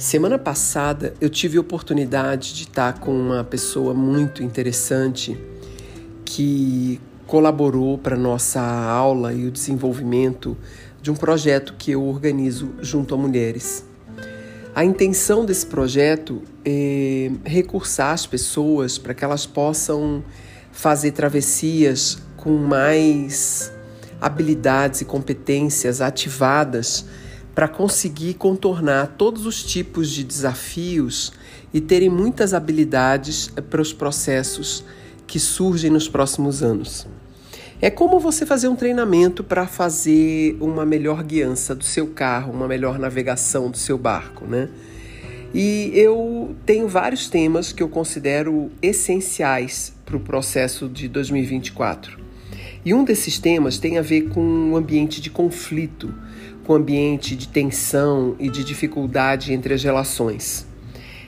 Semana passada eu tive a oportunidade de estar com uma pessoa muito interessante que colaborou para nossa aula e o desenvolvimento de um projeto que eu organizo junto a mulheres. A intenção desse projeto é recursar as pessoas para que elas possam fazer travessias com mais habilidades e competências ativadas para conseguir contornar todos os tipos de desafios e terem muitas habilidades para os processos que surgem nos próximos anos. É como você fazer um treinamento para fazer uma melhor guiança do seu carro, uma melhor navegação do seu barco, né? E eu tenho vários temas que eu considero essenciais para o processo de 2024. E um desses temas tem a ver com o ambiente de conflito, com ambiente de tensão e de dificuldade entre as relações.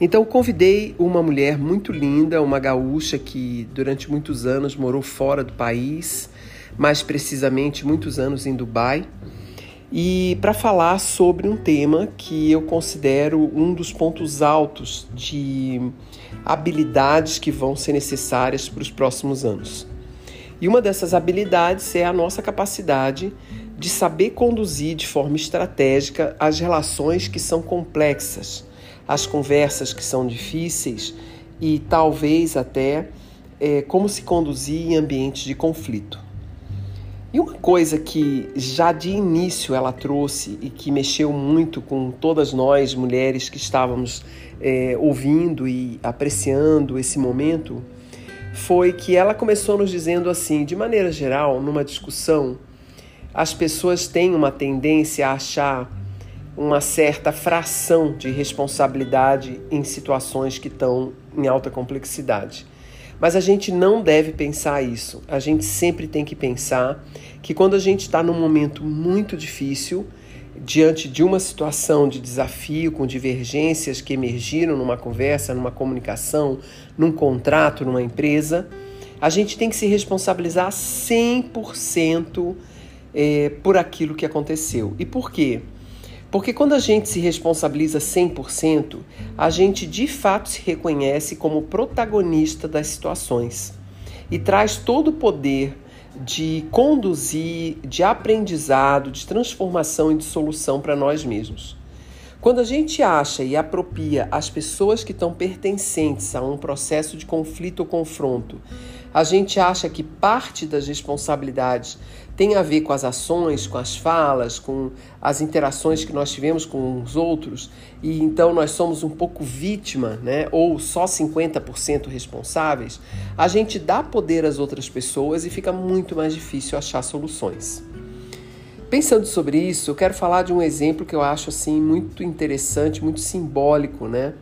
Então convidei uma mulher muito linda, uma gaúcha que durante muitos anos morou fora do país, mais precisamente muitos anos em Dubai, e para falar sobre um tema que eu considero um dos pontos altos de habilidades que vão ser necessárias para os próximos anos. E uma dessas habilidades é a nossa capacidade de saber conduzir de forma estratégica as relações que são complexas, as conversas que são difíceis e talvez até é, como se conduzir em ambientes de conflito. E uma coisa que já de início ela trouxe e que mexeu muito com todas nós mulheres que estávamos é, ouvindo e apreciando esse momento foi que ela começou nos dizendo assim, de maneira geral, numa discussão, as pessoas têm uma tendência a achar uma certa fração de responsabilidade em situações que estão em alta complexidade. Mas a gente não deve pensar isso. A gente sempre tem que pensar que quando a gente está num momento muito difícil, diante de uma situação de desafio, com divergências que emergiram numa conversa, numa comunicação, num contrato, numa empresa, a gente tem que se responsabilizar 100% é, por aquilo que aconteceu. E por quê? Porque quando a gente se responsabiliza 100%, a gente de fato se reconhece como protagonista das situações e traz todo o poder de conduzir, de aprendizado, de transformação e de solução para nós mesmos. Quando a gente acha e apropria as pessoas que estão pertencentes a um processo de conflito ou confronto, a gente acha que parte das responsabilidades tem a ver com as ações, com as falas, com as interações que nós tivemos com os outros, e então nós somos um pouco vítima, né, ou só 50% responsáveis, a gente dá poder às outras pessoas e fica muito mais difícil achar soluções. Pensando sobre isso, eu quero falar de um exemplo que eu acho assim muito interessante, muito simbólico, né?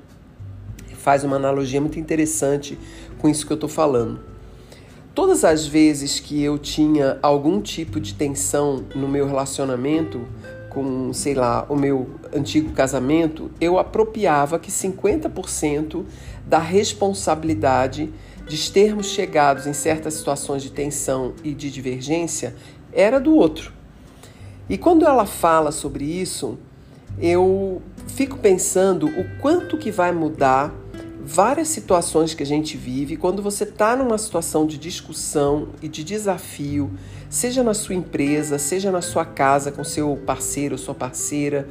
Faz uma analogia muito interessante com isso que eu estou falando. Todas as vezes que eu tinha algum tipo de tensão no meu relacionamento com, sei lá, o meu antigo casamento, eu apropriava que 50% da responsabilidade de termos chegados em certas situações de tensão e de divergência era do outro. E quando ela fala sobre isso, eu fico pensando o quanto que vai mudar várias situações que a gente vive quando você está numa situação de discussão e de desafio, seja na sua empresa, seja na sua casa com seu parceiro ou sua parceira,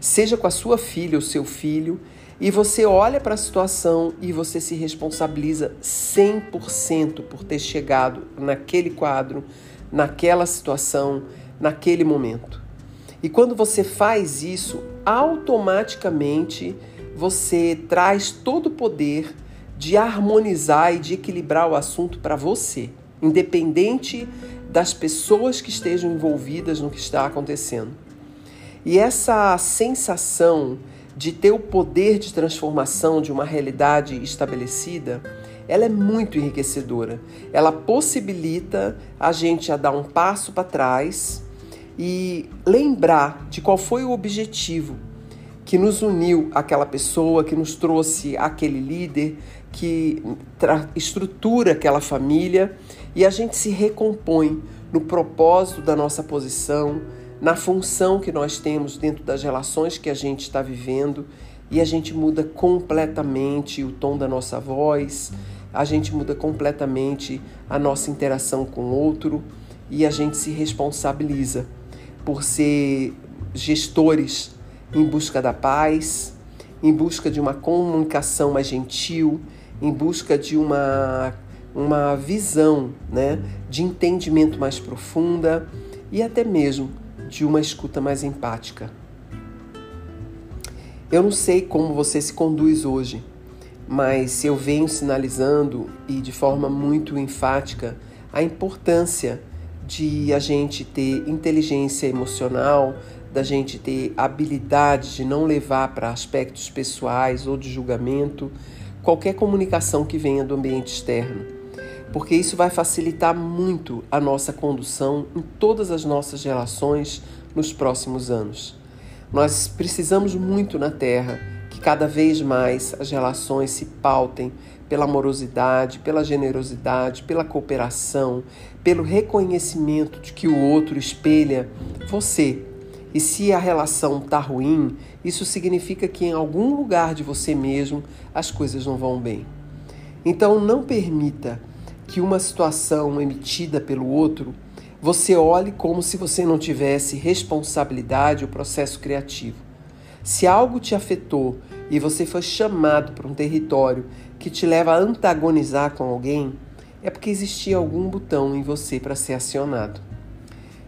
seja com a sua filha ou seu filho, e você olha para a situação e você se responsabiliza 100% por ter chegado naquele quadro, naquela situação, naquele momento. E quando você faz isso, automaticamente você traz todo o poder de harmonizar e de equilibrar o assunto para você, independente das pessoas que estejam envolvidas no que está acontecendo. E essa sensação de ter o poder de transformação de uma realidade estabelecida, ela é muito enriquecedora. Ela possibilita a gente a dar um passo para trás e lembrar de qual foi o objetivo que nos uniu àquela pessoa, que nos trouxe aquele líder, que estrutura aquela família. E a gente se recompõe no propósito da nossa posição, na função que nós temos dentro das relações que a gente está vivendo. E a gente muda completamente o tom da nossa voz, a gente muda completamente a nossa interação com o outro e a gente se responsabiliza por ser gestores em busca da paz, em busca de uma comunicação mais gentil, em busca de uma, uma visão né, de entendimento mais profunda e até mesmo de uma escuta mais empática. Eu não sei como você se conduz hoje, mas eu venho sinalizando e de forma muito enfática a importância de a gente ter inteligência emocional, da gente ter habilidade de não levar para aspectos pessoais ou de julgamento qualquer comunicação que venha do ambiente externo, porque isso vai facilitar muito a nossa condução em todas as nossas relações nos próximos anos. Nós precisamos muito na Terra cada vez mais as relações se pautem pela amorosidade, pela generosidade, pela cooperação, pelo reconhecimento de que o outro espelha você e se a relação está ruim, isso significa que em algum lugar de você mesmo as coisas não vão bem. Então não permita que uma situação emitida pelo outro você olhe como se você não tivesse responsabilidade ou processo criativo. Se algo te afetou e você foi chamado para um território que te leva a antagonizar com alguém, é porque existia algum botão em você para ser acionado.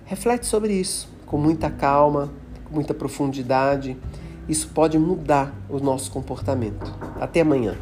Reflete sobre isso com muita calma, com muita profundidade. Isso pode mudar o nosso comportamento. Até amanhã.